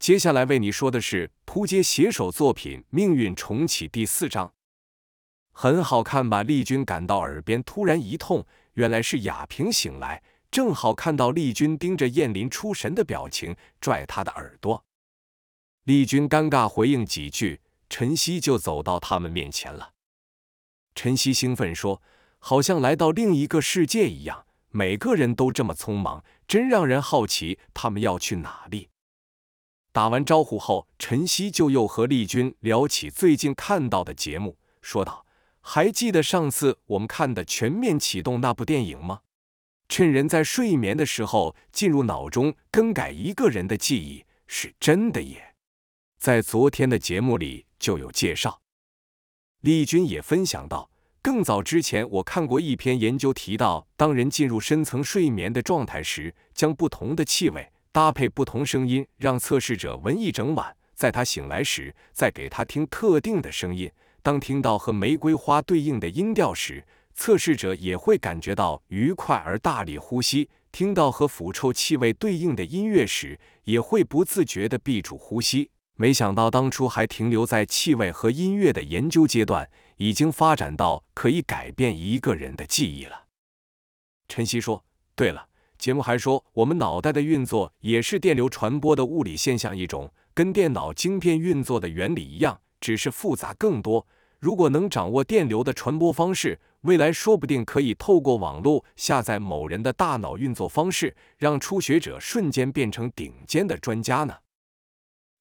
接下来为你说的是扑街写手作品《命运重启》第四章。很好看吧？丽君感到耳边突然一痛，原来是雅萍醒来，正好看到丽君盯着燕林出神的表情，拽她的耳朵。丽君尴尬回应几句，晨曦就走到他们面前了。晨曦兴奋说：“好像来到另一个世界一样，每个人都这么匆忙，真让人好奇他们要去哪里。”打完招呼后，陈曦就又和丽君聊起最近看到的节目，说道。还记得上次我们看的《全面启动》那部电影吗？趁人在睡眠的时候进入脑中更改一个人的记忆，是真的耶！在昨天的节目里就有介绍。丽君也分享到，更早之前我看过一篇研究，提到当人进入深层睡眠的状态时，将不同的气味搭配不同声音，让测试者闻一整晚，在他醒来时再给他听特定的声音。当听到和玫瑰花对应的音调时，测试者也会感觉到愉快而大力呼吸；听到和腐臭气味对应的音乐时，也会不自觉地闭住呼吸。没想到当初还停留在气味和音乐的研究阶段，已经发展到可以改变一个人的记忆了。晨曦说：“对了，节目还说，我们脑袋的运作也是电流传播的物理现象一种，跟电脑晶片运作的原理一样。”只是复杂更多。如果能掌握电流的传播方式，未来说不定可以透过网络下载某人的大脑运作方式，让初学者瞬间变成顶尖的专家呢。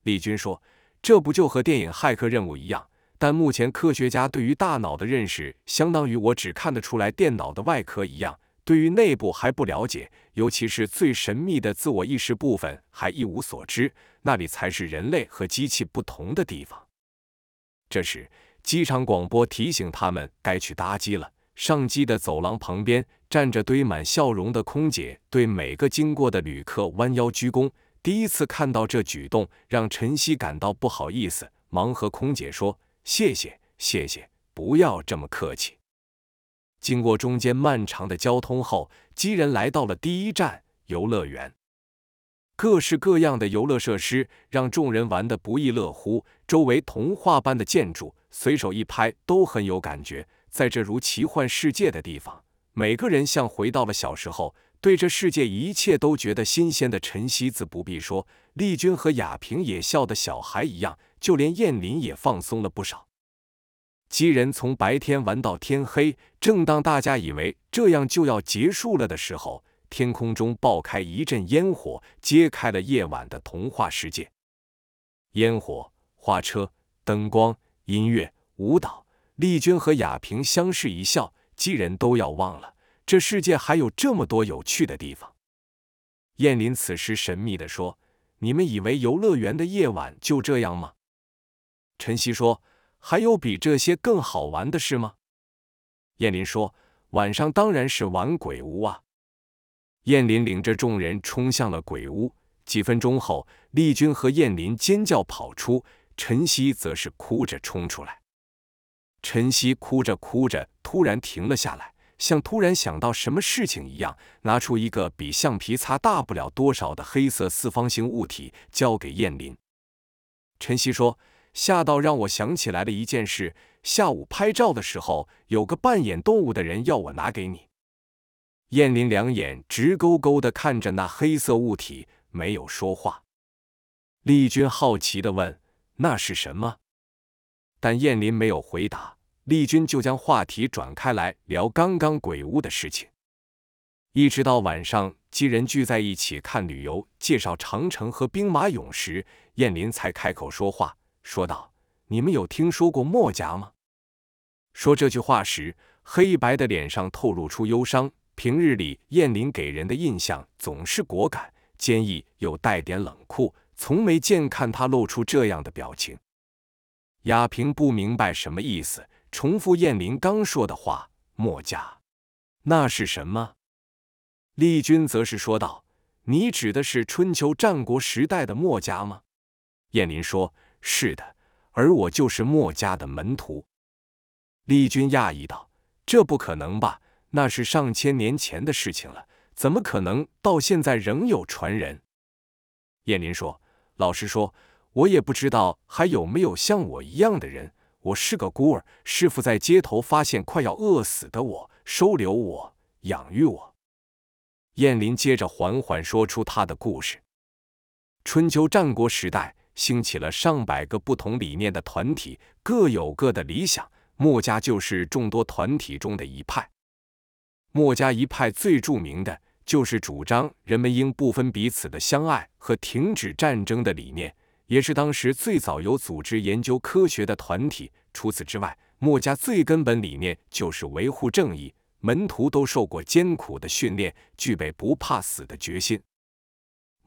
李军说：“这不就和电影《骇客任务》一样？但目前科学家对于大脑的认识，相当于我只看得出来电脑的外壳一样，对于内部还不了解，尤其是最神秘的自我意识部分还一无所知。那里才是人类和机器不同的地方。”这时，机场广播提醒他们该去搭机了。上机的走廊旁边站着堆满笑容的空姐，对每个经过的旅客弯腰鞠躬。第一次看到这举动，让晨曦感到不好意思，忙和空姐说：“谢谢，谢谢，不要这么客气。”经过中间漫长的交通后，几人来到了第一站——游乐园。各式各样的游乐设施让众人玩得不亦乐乎，周围童话般的建筑，随手一拍都很有感觉。在这如奇幻世界的地方，每个人像回到了小时候，对这世界一切都觉得新鲜的晨曦自不必说，丽君和雅萍也笑得小孩一样，就连燕林也放松了不少。几人从白天玩到天黑，正当大家以为这样就要结束了的时候。天空中爆开一阵烟火，揭开了夜晚的童话世界。烟火、花车、灯光、音乐、舞蹈，丽君和雅萍相视一笑，几人都要忘了这世界还有这么多有趣的地方。燕林此时神秘地说：“你们以为游乐园的夜晚就这样吗？”晨曦说：“还有比这些更好玩的事吗？”燕林说：“晚上当然是玩鬼屋啊。”燕林领着众人冲向了鬼屋。几分钟后，丽君和燕林尖叫跑出，晨曦则是哭着冲出来。晨曦哭着哭着，突然停了下来，像突然想到什么事情一样，拿出一个比橡皮擦大不了多少的黑色四方形物体，交给燕林。晨曦说：“吓到让我想起来了一件事。下午拍照的时候，有个扮演动物的人要我拿给你。”燕林两眼直勾勾地看着那黑色物体，没有说话。丽君好奇地问：“那是什么？”但燕林没有回答。丽君就将话题转开来聊刚刚鬼屋的事情。一直到晚上，几人聚在一起看旅游介绍长城和兵马俑时，燕林才开口说话，说道：“你们有听说过墨家吗？”说这句话时，黑白的脸上透露出忧伤。平日里，燕林给人的印象总是果敢、坚毅，又带点冷酷，从没见看他露出这样的表情。雅萍不明白什么意思，重复燕林刚说的话：“墨家，那是什么？”丽君则是说道：“你指的是春秋战国时代的墨家吗？”燕林说：“是的，而我就是墨家的门徒。”丽君讶异道：“这不可能吧？”那是上千年前的事情了，怎么可能到现在仍有传人？燕林说：“老实说，我也不知道还有没有像我一样的人。我是个孤儿，师傅在街头发现快要饿死的我，收留我，养育我。”燕林接着缓缓说出他的故事：春秋战国时代，兴起了上百个不同理念的团体，各有各的理想。墨家就是众多团体中的一派。墨家一派最著名的就是主张人们应不分彼此的相爱和停止战争的理念，也是当时最早有组织研究科学的团体。除此之外，墨家最根本理念就是维护正义，门徒都受过艰苦的训练，具备不怕死的决心。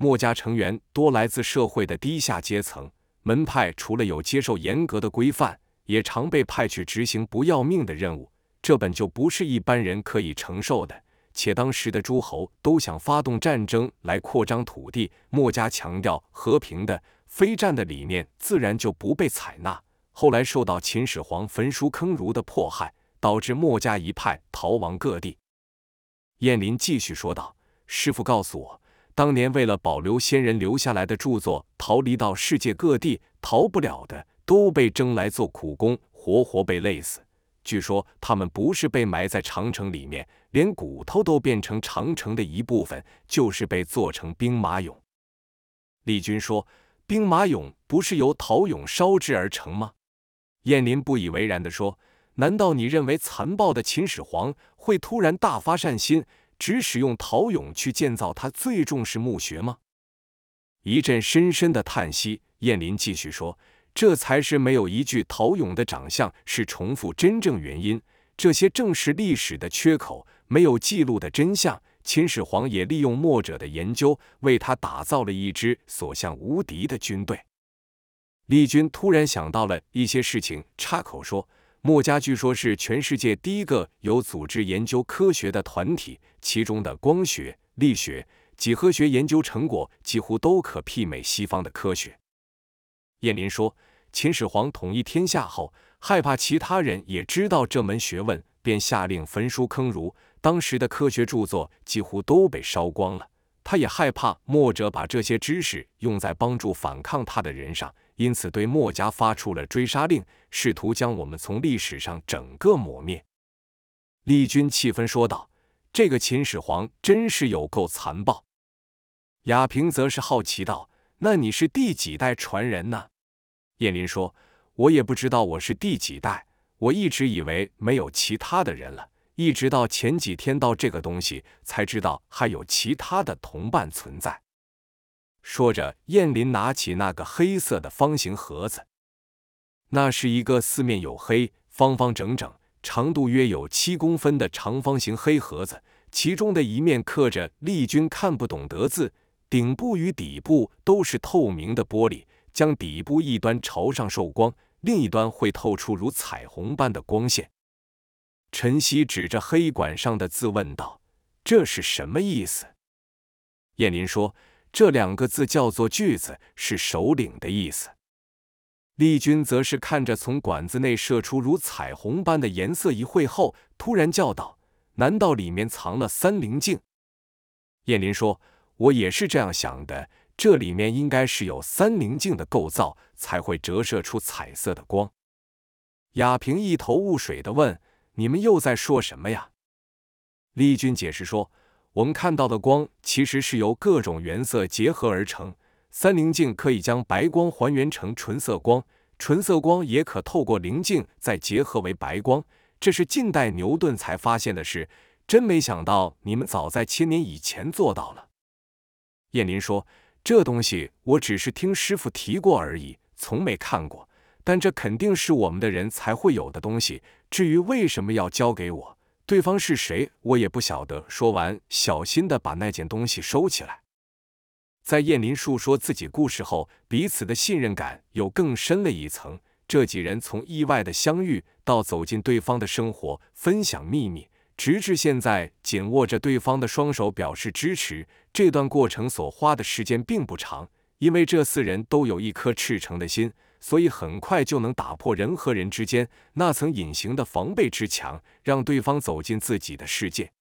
墨家成员多来自社会的低下阶层，门派除了有接受严格的规范。也常被派去执行不要命的任务，这本就不是一般人可以承受的。且当时的诸侯都想发动战争来扩张土地，墨家强调和平的、非战的理念，自然就不被采纳。后来受到秦始皇焚书坑儒的迫害，导致墨家一派逃亡各地。燕林继续说道：“师傅告诉我，当年为了保留先人留下来的著作，逃离到世界各地，逃不了的。”都被征来做苦工，活活被累死。据说他们不是被埋在长城里面，连骨头都变成长城的一部分，就是被做成兵马俑。李军说：“兵马俑不是由陶俑烧制而成吗？”燕林不以为然地说：“难道你认为残暴的秦始皇会突然大发善心，只使用陶俑去建造他最重视墓穴吗？”一阵深深的叹息，燕林继续说。这才是没有一具陶俑的长相是重复真正原因，这些正是历史的缺口，没有记录的真相。秦始皇也利用墨者的研究，为他打造了一支所向无敌的军队。丽君突然想到了一些事情，插口说：“墨家据说是全世界第一个有组织研究科学的团体，其中的光学、力学、几何学研究成果几乎都可媲美西方的科学。”燕林说：“秦始皇统一天下后，害怕其他人也知道这门学问，便下令焚书坑儒。当时的科学著作几乎都被烧光了。他也害怕墨者把这些知识用在帮助反抗他的人上，因此对墨家发出了追杀令，试图将我们从历史上整个抹灭。”丽君气愤说道：“这个秦始皇真是有够残暴。”雅萍则是好奇道：“那你是第几代传人呢？”燕林说：“我也不知道我是第几代，我一直以为没有其他的人了，一直到前几天到这个东西，才知道还有其他的同伴存在。”说着，燕林拿起那个黑色的方形盒子，那是一个四面有黑、方方整整、长度约有七公分的长方形黑盒子，其中的一面刻着丽君看不懂的字，顶部与底部都是透明的玻璃。将底部一端朝上受光，另一端会透出如彩虹般的光线。陈曦指着黑管上的字问道：“这是什么意思？”燕林说：“这两个字叫做‘句子’，是首领的意思。”丽君则是看着从管子内射出如彩虹般的颜色，一会后突然叫道：“难道里面藏了三棱镜？”燕林说：“我也是这样想的。”这里面应该是有三棱镜的构造，才会折射出彩色的光。雅萍一头雾水的问：“你们又在说什么呀？”丽君解释说：“我们看到的光其实是由各种原色结合而成，三棱镜可以将白光还原成纯色光，纯色光也可透过棱镜再结合为白光。这是近代牛顿才发现的事，真没想到你们早在千年以前做到了。”燕林说。这东西我只是听师傅提过而已，从没看过。但这肯定是我们的人才会有的东西。至于为什么要交给我，对方是谁，我也不晓得。说完，小心的把那件东西收起来。在燕林述说自己故事后，彼此的信任感又更深了一层。这几人从意外的相遇到走进对方的生活，分享秘密。直至现在，紧握着对方的双手表示支持。这段过程所花的时间并不长，因为这四人都有一颗赤诚的心，所以很快就能打破人和人之间那层隐形的防备之墙，让对方走进自己的世界。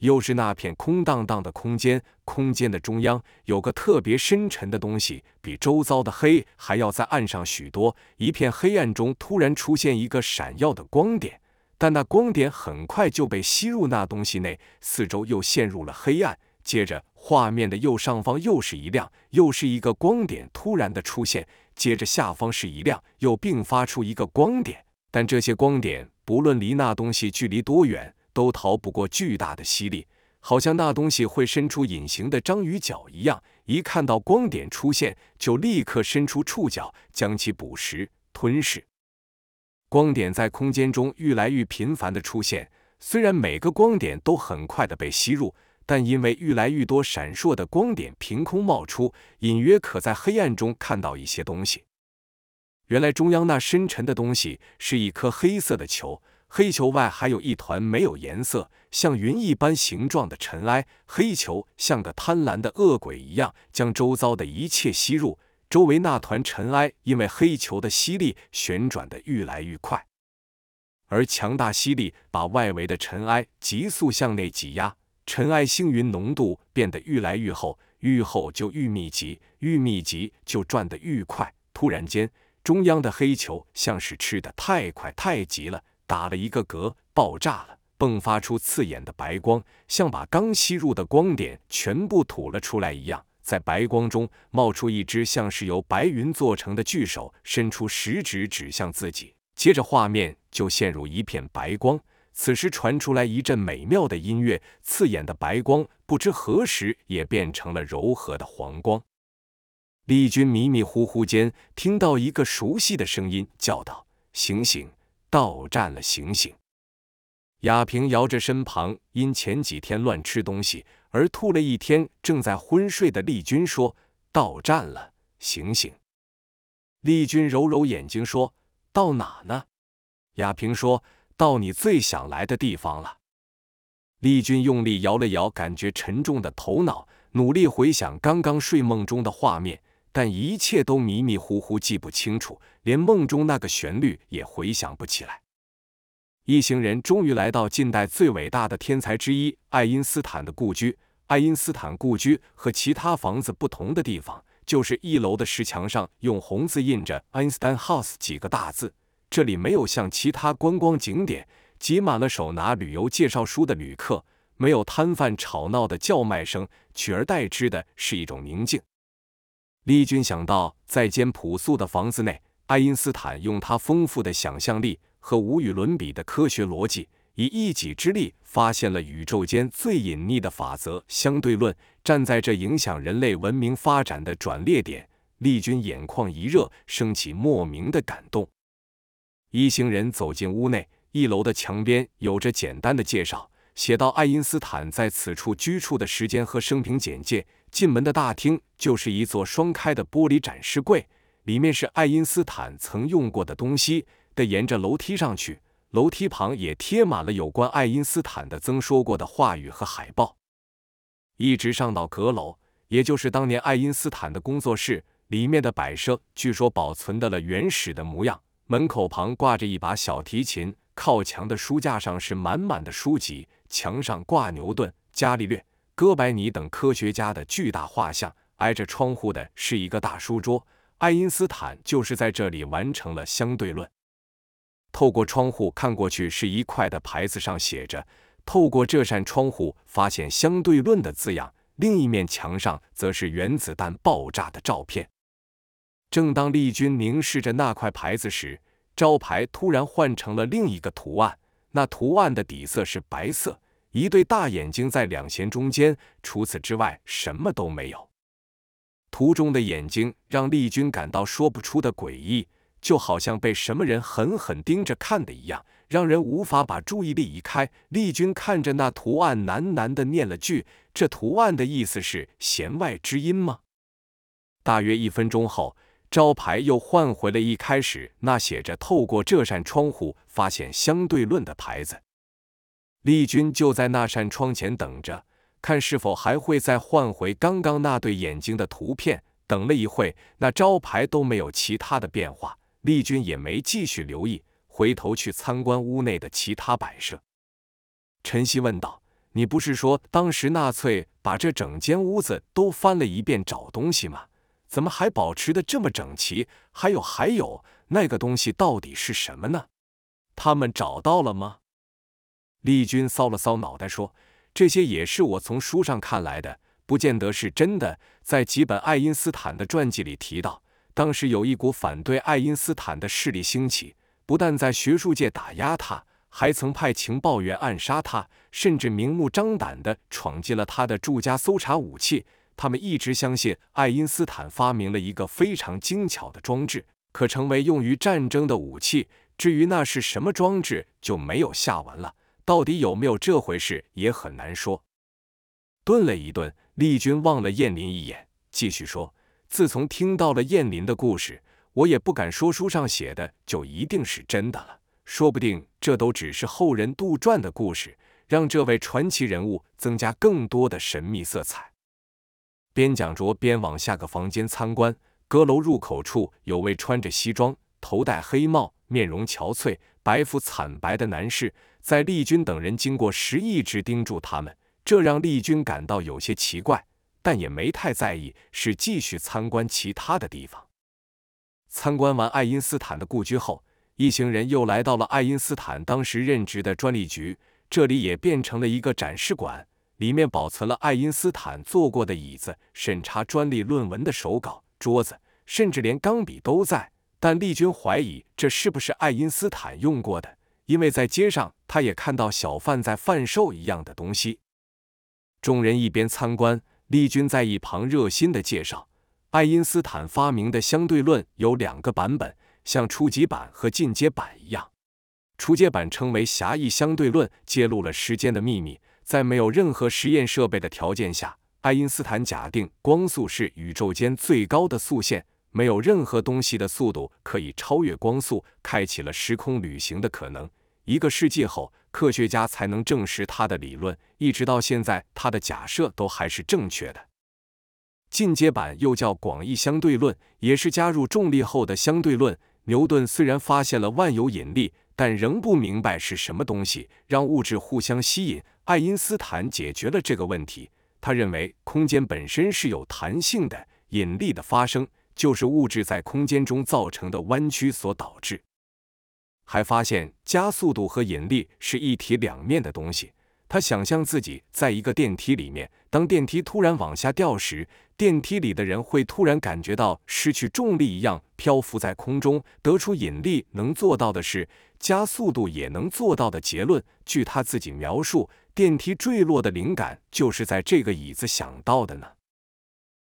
又是那片空荡荡的空间，空间的中央有个特别深沉的东西，比周遭的黑还要在暗上许多。一片黑暗中突然出现一个闪耀的光点，但那光点很快就被吸入那东西内，四周又陷入了黑暗。接着，画面的右上方又是一亮，又是一个光点突然的出现。接着下方是一亮，又并发出一个光点，但这些光点不论离那东西距离多远。都逃不过巨大的吸力，好像那东西会伸出隐形的章鱼脚一样，一看到光点出现，就立刻伸出触角将其捕食吞噬。光点在空间中愈来愈频繁的出现，虽然每个光点都很快的被吸入，但因为愈来愈多闪烁的光点凭空冒出，隐约可在黑暗中看到一些东西。原来中央那深沉的东西是一颗黑色的球。黑球外还有一团没有颜色、像云一般形状的尘埃。黑球像个贪婪的恶鬼一样，将周遭的一切吸入。周围那团尘埃因为黑球的吸力旋转得愈来愈快，而强大吸力把外围的尘埃急速向内挤压。尘埃星云浓度变得愈来愈厚，愈厚就愈密集，愈密集就转得愈快。突然间，中央的黑球像是吃的太快太急了。打了一个嗝，爆炸了，迸发出刺眼的白光，像把刚吸入的光点全部吐了出来一样。在白光中冒出一只像是由白云做成的巨手，伸出食指指向自己。接着画面就陷入一片白光。此时传出来一阵美妙的音乐，刺眼的白光不知何时也变成了柔和的黄光。丽君迷迷糊糊间听到一个熟悉的声音叫道：“醒醒！”到站了，醒醒！亚平摇着身旁因前几天乱吃东西而吐了一天、正在昏睡的丽君说：“到站了，醒醒！”丽君揉揉眼睛说：“到哪呢？”亚平说：“到你最想来的地方了。”丽君用力摇了摇感觉沉重的头脑，努力回想刚刚睡梦中的画面。但一切都迷迷糊糊，记不清楚，连梦中那个旋律也回想不起来。一行人终于来到近代最伟大的天才之一爱因斯坦的故居。爱因斯坦故居和其他房子不同的地方，就是一楼的石墙上用红字印着 “Einstein House” 几个大字。这里没有像其他观光景点挤满了手拿旅游介绍书的旅客，没有摊贩吵闹的叫卖声，取而代之的是一种宁静。丽君想到，在间朴素的房子内，爱因斯坦用他丰富的想象力和无与伦比的科学逻辑，以一己之力发现了宇宙间最隐秘的法则——相对论。站在这影响人类文明发展的转捩点，丽君眼眶一热，升起莫名的感动。一行人走进屋内，一楼的墙边有着简单的介绍，写到爱因斯坦在此处居住的时间和生平简介。进门的大厅就是一座双开的玻璃展示柜，里面是爱因斯坦曾用过的东西。得沿着楼梯上去，楼梯旁也贴满了有关爱因斯坦的曾说过的话语和海报。一直上到阁楼，也就是当年爱因斯坦的工作室，里面的摆设据说保存的了原始的模样。门口旁挂着一把小提琴，靠墙的书架上是满满的书籍，墙上挂牛顿、伽利略。哥白尼等科学家的巨大画像，挨着窗户的是一个大书桌。爱因斯坦就是在这里完成了相对论。透过窗户看过去，是一块的牌子上写着“透过这扇窗户发现相对论”的字样。另一面墙上则是原子弹爆炸的照片。正当丽君凝视着那块牌子时，招牌突然换成了另一个图案，那图案的底色是白色。一对大眼睛在两弦中间，除此之外什么都没有。图中的眼睛让丽君感到说不出的诡异，就好像被什么人狠狠盯着看的一样，让人无法把注意力移开。丽君看着那图案，喃喃地念了句：“这图案的意思是弦外之音吗？”大约一分钟后，招牌又换回了一开始那写着“透过这扇窗户发现相对论”的牌子。丽君就在那扇窗前等着，看是否还会再换回刚刚那对眼睛的图片。等了一会，那招牌都没有其他的变化，丽君也没继续留意，回头去参观屋内的其他摆设。陈曦问道：“你不是说当时纳粹把这整间屋子都翻了一遍找东西吗？怎么还保持的这么整齐？还有还有，那个东西到底是什么呢？他们找到了吗？”丽君搔了搔脑袋说：“这些也是我从书上看来的，不见得是真的。在几本爱因斯坦的传记里提到，当时有一股反对爱因斯坦的势力兴起，不但在学术界打压他。”还曾派情报员暗杀他，甚至明目张胆地闯进了他的住家搜查武器。他们一直相信爱因斯坦发明了一个非常精巧的装置，可成为用于战争的武器。至于那是什么装置，就没有下文了。到底有没有这回事，也很难说。顿了一顿，丽君望了燕林一眼，继续说：“自从听到了燕林的故事，我也不敢说书上写的就一定是真的了。”说不定这都只是后人杜撰的故事，让这位传奇人物增加更多的神秘色彩。边讲着边往下个房间参观。阁楼入口处有位穿着西装、头戴黑帽、面容憔悴、白肤惨白的男士，在丽君等人经过时一直盯住他们，这让丽君感到有些奇怪，但也没太在意，是继续参观其他的地方。参观完爱因斯坦的故居后。一行人又来到了爱因斯坦当时任职的专利局，这里也变成了一个展示馆，里面保存了爱因斯坦坐过的椅子、审查专利论文的手稿、桌子，甚至连钢笔都在。但丽君怀疑这是不是爱因斯坦用过的，因为在街上他也看到小贩在贩售一样的东西。众人一边参观，丽君在一旁热心的介绍，爱因斯坦发明的相对论有两个版本。像初级版和进阶版一样，初阶版称为狭义相对论，揭露了时间的秘密。在没有任何实验设备的条件下，爱因斯坦假定光速是宇宙间最高的速线，没有任何东西的速度可以超越光速，开启了时空旅行的可能。一个世纪后，科学家才能证实他的理论，一直到现在，他的假设都还是正确的。进阶版又叫广义相对论，也是加入重力后的相对论。牛顿虽然发现了万有引力，但仍不明白是什么东西让物质互相吸引。爱因斯坦解决了这个问题。他认为空间本身是有弹性的，引力的发生就是物质在空间中造成的弯曲所导致。还发现加速度和引力是一体两面的东西。他想象自己在一个电梯里面，当电梯突然往下掉时，电梯里的人会突然感觉到失去重力一样漂浮在空中，得出引力能做到的事，加速度也能做到的结论。据他自己描述，电梯坠落的灵感就是在这个椅子想到的呢。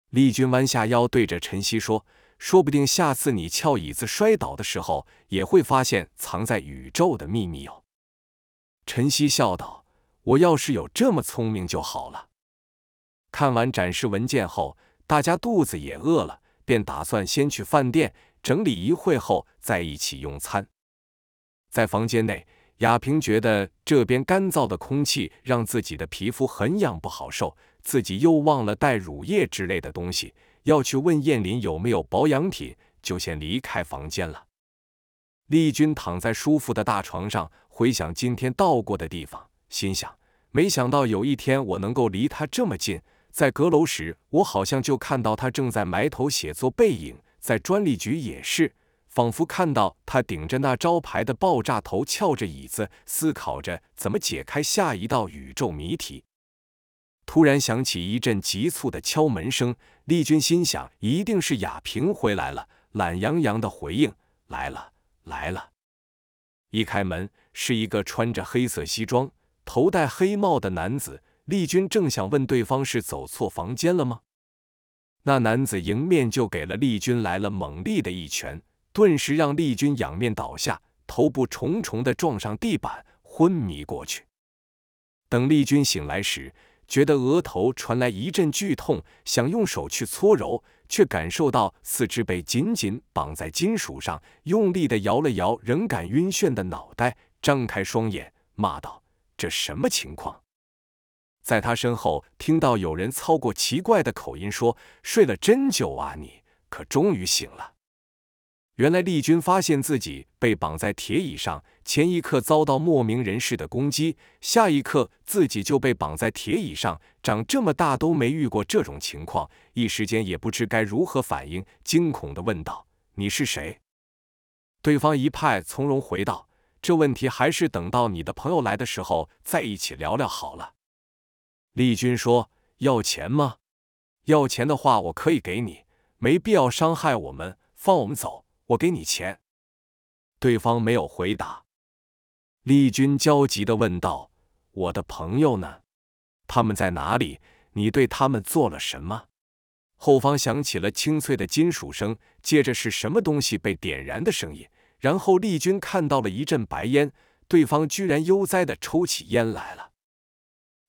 丽君弯下腰对着陈曦说：“说不定下次你翘椅子摔倒的时候，也会发现藏在宇宙的秘密哦。”陈曦笑道。我要是有这么聪明就好了。看完展示文件后，大家肚子也饿了，便打算先去饭店整理一会后再一起用餐。在房间内，亚平觉得这边干燥的空气让自己的皮肤很痒，不好受。自己又忘了带乳液之类的东西，要去问燕林有没有保养品，就先离开房间了。丽君躺在舒服的大床上，回想今天到过的地方。心想，没想到有一天我能够离他这么近。在阁楼时，我好像就看到他正在埋头写作背影；在专利局也是，仿佛看到他顶着那招牌的爆炸头，翘着椅子，思考着怎么解开下一道宇宙谜题。突然响起一阵急促的敲门声，丽君心想，一定是雅萍回来了，懒洋洋的回应：“来了，来了。”一开门，是一个穿着黑色西装。头戴黑帽的男子，丽君正想问对方是走错房间了吗？那男子迎面就给了丽君来了猛力的一拳，顿时让丽君仰面倒下，头部重重的撞上地板，昏迷过去。等丽君醒来时，觉得额头传来一阵剧痛，想用手去搓揉，却感受到四肢被紧紧绑在金属上，用力的摇了摇仍感晕眩的脑袋，张开双眼，骂道。这什么情况？在他身后听到有人操过奇怪的口音说：“睡了真久啊，你可终于醒了。”原来丽君发现自己被绑在铁椅上，前一刻遭到莫名人士的攻击，下一刻自己就被绑在铁椅上，长这么大都没遇过这种情况，一时间也不知该如何反应，惊恐的问道：“你是谁？”对方一派从容回道：“这问题还是等到你的朋友来的时候再一起聊聊好了。”丽君说：“要钱吗？要钱的话，我可以给你，没必要伤害我们，放我们走。”我给你钱。对方没有回答。丽君焦急的问道：“我的朋友呢？他们在哪里？你对他们做了什么？”后方响起了清脆的金属声，接着是什么东西被点燃的声音，然后丽君看到了一阵白烟，对方居然悠哉的抽起烟来了。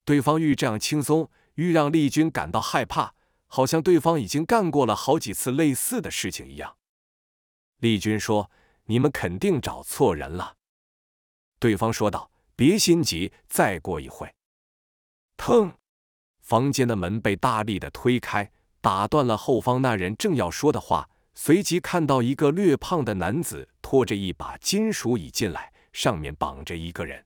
对方愈这样轻松，愈让丽君感到害怕，好像对方已经干过了好几次类似的事情一样。丽君说：“你们肯定找错人了。”对方说道：“别心急，再过一会。”砰！房间的门被大力的推开，打断了后方那人正要说的话。随即看到一个略胖的男子拖着一把金属椅进来，上面绑着一个人。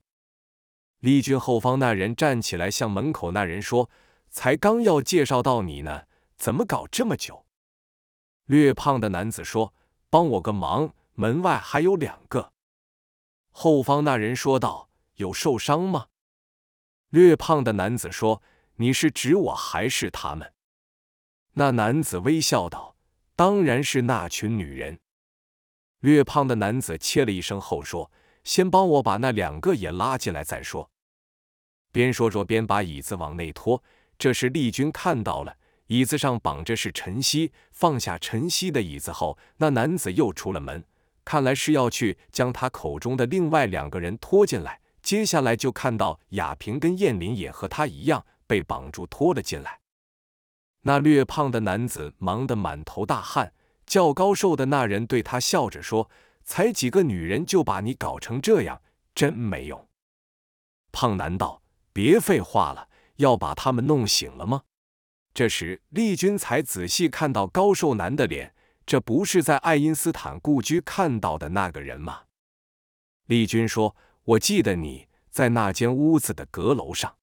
丽君后方那人站起来，向门口那人说：“才刚要介绍到你呢，怎么搞这么久？”略胖的男子说。帮我个忙，门外还有两个。后方那人说道：“有受伤吗？”略胖的男子说：“你是指我还是他们？”那男子微笑道：“当然是那群女人。”略胖的男子切了一声后说：“先帮我把那两个也拉进来再说。”边说着边把椅子往内拖。这时丽君看到了。椅子上绑着是晨曦，放下晨曦的椅子后，那男子又出了门，看来是要去将他口中的另外两个人拖进来。接下来就看到雅萍跟燕林也和他一样被绑住拖了进来。那略胖的男子忙得满头大汗，较高瘦的那人对他笑着说：“才几个女人就把你搞成这样，真没用。”胖男道：“别废话了，要把他们弄醒了吗？”这时，丽君才仔细看到高瘦男的脸，这不是在爱因斯坦故居看到的那个人吗？丽君说：“我记得你在那间屋子的阁楼上。”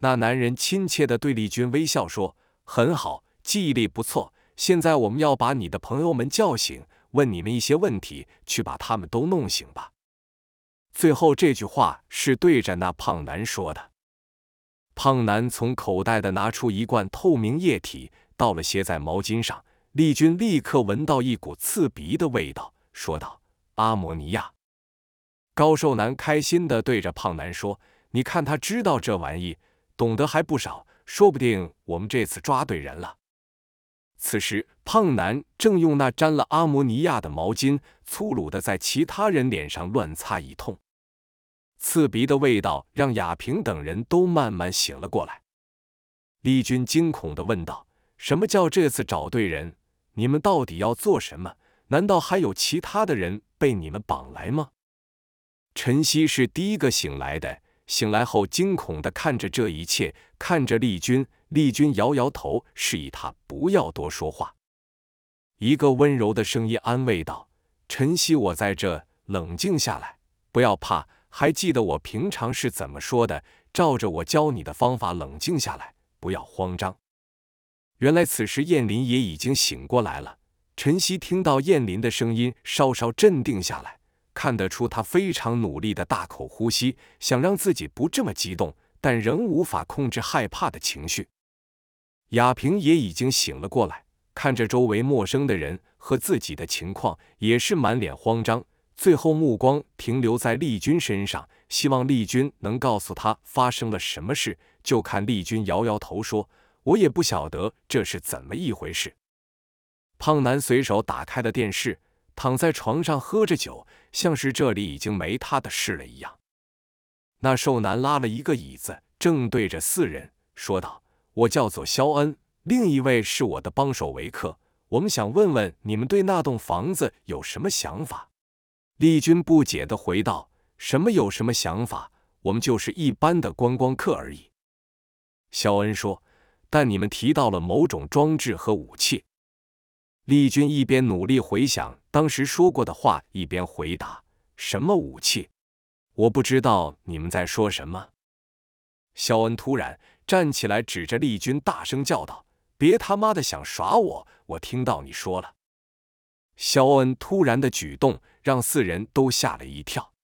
那男人亲切的对丽君微笑说：“很好，记忆力不错。现在我们要把你的朋友们叫醒，问你们一些问题，去把他们都弄醒吧。”最后这句话是对着那胖男说的。胖男从口袋的拿出一罐透明液体，倒了些在毛巾上。丽君立刻闻到一股刺鼻的味道，说道：“阿摩尼亚。”高瘦男开心的对着胖男说：“你看他知道这玩意，懂得还不少，说不定我们这次抓对人了。”此时，胖男正用那沾了阿摩尼亚的毛巾，粗鲁的在其他人脸上乱擦一通。刺鼻的味道让雅平等人都慢慢醒了过来。丽君惊恐的问道：“什么叫这次找对人？你们到底要做什么？难道还有其他的人被你们绑来吗？”晨曦是第一个醒来的，醒来后惊恐的看着这一切，看着丽君。丽君摇摇头，示意他不要多说话。一个温柔的声音安慰道：“晨曦，我在这，冷静下来，不要怕。”还记得我平常是怎么说的？照着我教你的方法，冷静下来，不要慌张。原来此时燕林也已经醒过来了。晨曦听到燕林的声音，稍稍镇定下来，看得出他非常努力的大口呼吸，想让自己不这么激动，但仍无法控制害怕的情绪。亚平也已经醒了过来，看着周围陌生的人和自己的情况，也是满脸慌张。最后目光停留在丽君身上，希望丽君能告诉他发生了什么事。就看丽君摇摇头说：“我也不晓得这是怎么一回事。”胖男随手打开了电视，躺在床上喝着酒，像是这里已经没他的事了一样。那瘦男拉了一个椅子，正对着四人说道：“我叫做肖恩，另一位是我的帮手维克。我们想问问你们对那栋房子有什么想法？”丽君不解的回道：“什么有什么想法？我们就是一般的观光客而已。”肖恩说：“但你们提到了某种装置和武器。”丽君一边努力回想当时说过的话，一边回答：“什么武器？我不知道你们在说什么。”肖恩突然站起来，指着丽君大声叫道：“别他妈的想耍我！我听到你说了。”肖恩突然的举动让四人都吓了一跳。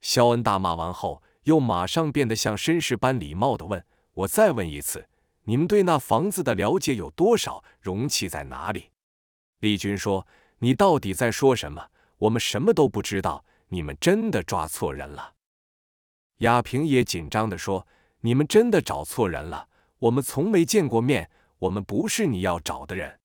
肖恩大骂完后，又马上变得像绅士般礼貌的问：“我再问一次，你们对那房子的了解有多少？容器在哪里？”丽君说：“你到底在说什么？我们什么都不知道。你们真的抓错人了。”亚平也紧张的说：“你们真的找错人了。我们从没见过面，我们不是你要找的人。”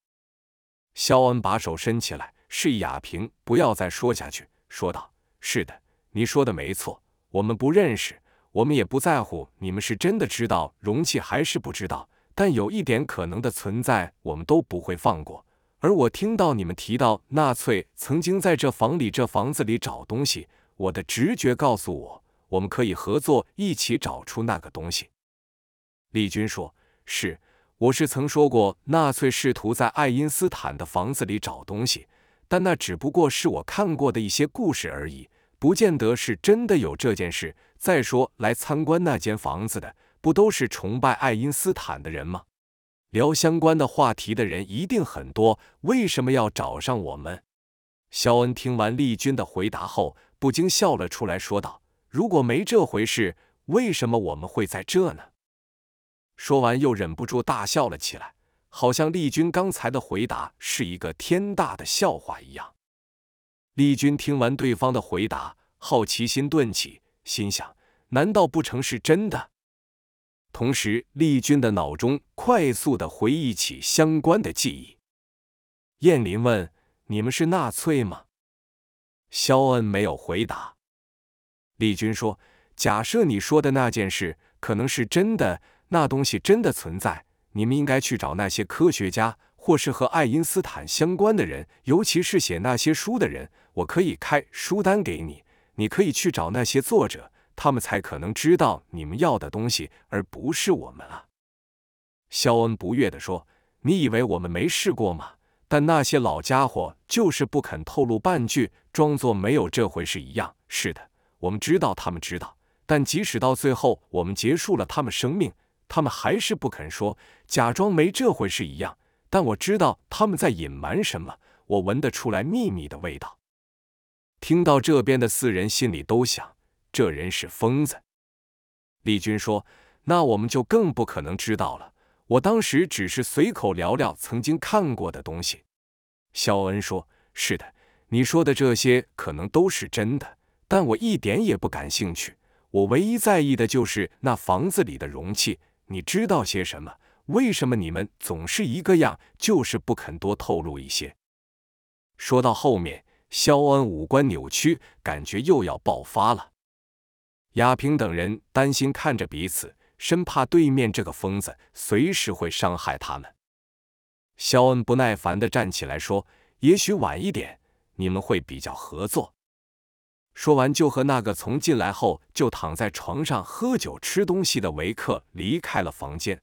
肖恩把手伸起来，示意亚平不要再说下去，说道：“是的。”你说的没错，我们不认识，我们也不在乎你们是真的知道容器还是不知道。但有一点可能的存在，我们都不会放过。而我听到你们提到纳粹曾经在这房里、这房子里找东西，我的直觉告诉我，我们可以合作，一起找出那个东西。丽君说：“是，我是曾说过，纳粹试图在爱因斯坦的房子里找东西，但那只不过是我看过的一些故事而已。”不见得是真的有这件事。再说，来参观那间房子的，不都是崇拜爱因斯坦的人吗？聊相关的话题的人一定很多，为什么要找上我们？肖恩听完丽君的回答后，不禁笑了出来，说道：“如果没这回事，为什么我们会在这呢？”说完，又忍不住大笑了起来，好像丽君刚才的回答是一个天大的笑话一样。丽君听完对方的回答，好奇心顿起，心想：难道不成是真的？同时，丽君的脑中快速的回忆起相关的记忆。燕林问：“你们是纳粹吗？”肖恩没有回答。丽君说：“假设你说的那件事可能是真的，那东西真的存在，你们应该去找那些科学家。”或是和爱因斯坦相关的人，尤其是写那些书的人，我可以开书单给你，你可以去找那些作者，他们才可能知道你们要的东西，而不是我们啊。肖恩不悦地说：“你以为我们没试过吗？但那些老家伙就是不肯透露半句，装作没有这回事一样。是的，我们知道他们知道，但即使到最后我们结束了他们生命，他们还是不肯说，假装没这回事一样。”但我知道他们在隐瞒什么，我闻得出来秘密的味道。听到这边的四人心里都想，这人是疯子。丽君说：“那我们就更不可能知道了。我当时只是随口聊聊曾经看过的东西。”肖恩说：“是的，你说的这些可能都是真的，但我一点也不感兴趣。我唯一在意的就是那房子里的容器。你知道些什么？”为什么你们总是一个样，就是不肯多透露一些？说到后面，肖恩五官扭曲，感觉又要爆发了。雅萍等人担心看着彼此，生怕对面这个疯子随时会伤害他们。肖恩不耐烦的站起来说：“也许晚一点，你们会比较合作。”说完，就和那个从进来后就躺在床上喝酒吃东西的维克离开了房间。